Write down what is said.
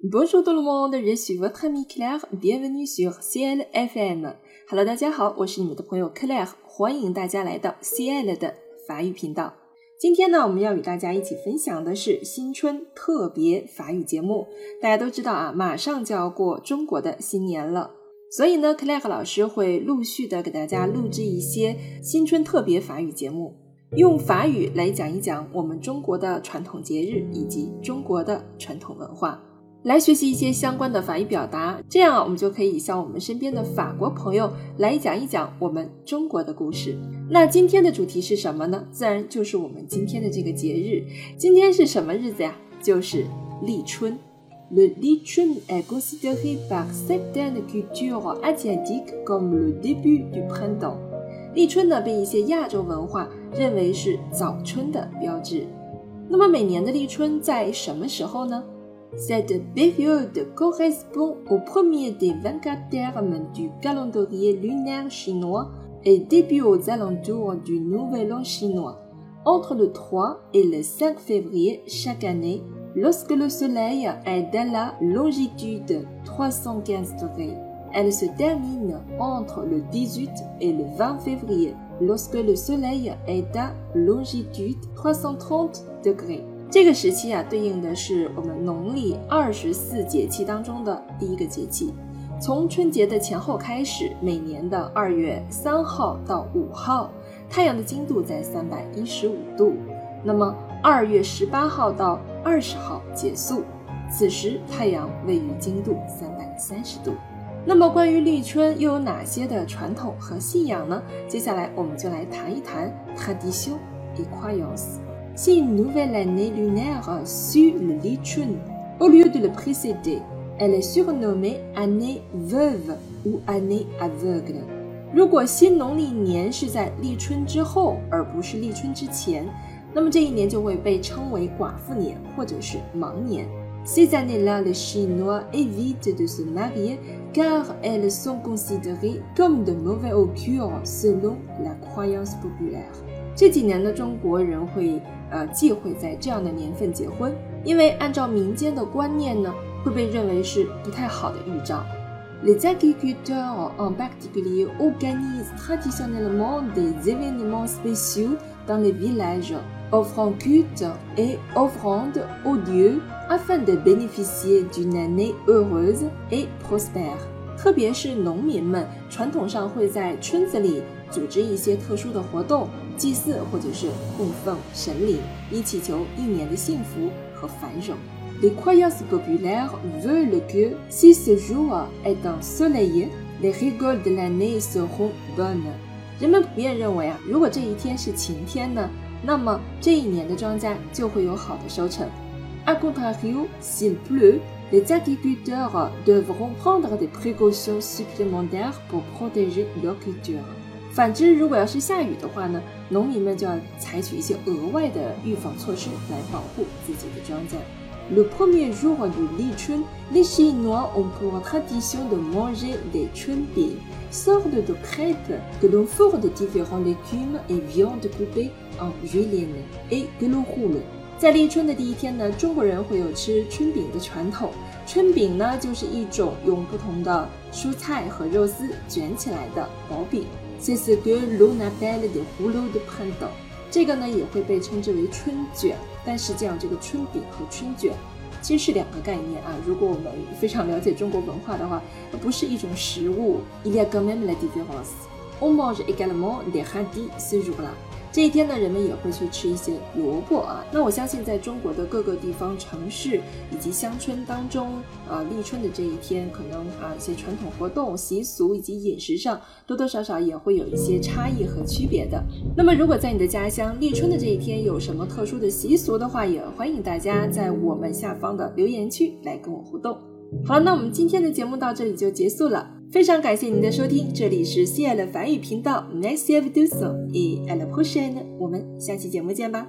Bonjour tout le monde, je suis votre ami Claire. Bienvenue sur CL FM. Hello，大家好，我是你们的朋友 Claire，欢迎大家来到 CL 的法语频道。今天呢，我们要与大家一起分享的是新春特别法语节目。大家都知道啊，马上就要过中国的新年了，所以呢，Claire 老师会陆续的给大家录制一些新春特别法语节目，用法语来讲一讲我们中国的传统节日以及中国的传统文化。来学习一些相关的法语表达，这样我们就可以向我们身边的法国朋友来讲一讲我们中国的故事。那今天的主题是什么呢？自然就是我们今天的这个节日。今天是什么日子呀？就是立春。Le Li Chun est considéré par certaines cultures asiatiques comme le début du printemps。立春呢，被一些亚洲文化认为是早春的标志。那么每年的立春在什么时候呢？Cette période correspond au premier des 24 termes du calendrier lunaire chinois et début aux alentours du Nouvel An chinois, entre le 3 et le 5 février chaque année, lorsque le Soleil est à la longitude 315 degrés. Elle se termine entre le 18 et le 20 février, lorsque le Soleil est à longitude 330 degrés. 这个时期啊，对应的是我们农历二十四节气当中的第一个节气。从春节的前后开始，每年的二月三号到五号，太阳的经度在三百一十五度。那么二月十八号到二十号结束，此时太阳位于经度三百三十度。那么关于立春又有哪些的传统和信仰呢？接下来我们就来谈一谈。C'est une nouvelle année lunaire sur le Lichun. Au lieu de le précéder, elle est surnommée année veuve ou année aveugle. 如果新农历年是在立春之后，而不是立春之前，那么这一年就会被称为寡妇年或者是盲年。Ces années-là, les Chinois évitent de se marier car elles sont considérées comme de mauvais augure selon la croyance populaire. 这几年的，中国人会呃忌讳在这样的年份结婚，因为按照民间的观念呢，会被认为是不太好的预兆。Les agriculteurs en particulier organisent traditionnellement des événements spéciaux dans les villages, offrant culte et offrandes aux dieux afin de bénéficier d'une année heureuse et prospère. 特别是农民们，传统上会在村子里组织一些特殊的活动。祭祀或者是供奉神灵，以祈求一年的幸福和繁荣。Les croyances populaires veulent que si ce jour est ensoleillé, les récoltes de l'année seront bonnes。人们普遍认为啊，如果这一天是晴天呢，那么这一年的庄稼就会有好的收成。A contrario, s'il pleut, les agriculteurs devront prendre des précautions supplémentaires pour protéger leur culture。 反之，如果要是下雨的话呢，农民们就要采取一些额外的预防措施来保护自己的庄稼。Le premier jour du Lichun, les Chinois ont pour tradition de manger des chunbi, sorte de crêpes que l'on forme de différents légumes et viandes coupées en julienne et que l'on roule. 在立春的第一天呢，中国人会有吃春饼的传统。春饼呢，就是一种用不同的蔬菜和肉丝卷起来的薄饼。这，这个呢也会被称之为春卷。但实际上，这个春饼和春卷其实是两个概念啊。如果我们非常了解中国文化的话，它不是一种食物。Même la. omos eglamon des radis ce jour-là. 这一天呢，人们也会去吃一些萝卜啊。那我相信，在中国的各个地方、城市以及乡村当中，呃，立春的这一天，可能啊一些传统活动、习俗以及饮食上，多多少少也会有一些差异和区别的。那么，如果在你的家乡立春的这一天有什么特殊的习俗的话，也欢迎大家在我们下方的留言区来跟我互动。好了，那我们今天的节目到这里就结束了。非常感谢您的收听，这里是西爱的法语频道，Merci à vous tous et à la prochaine，我们下期节目见吧。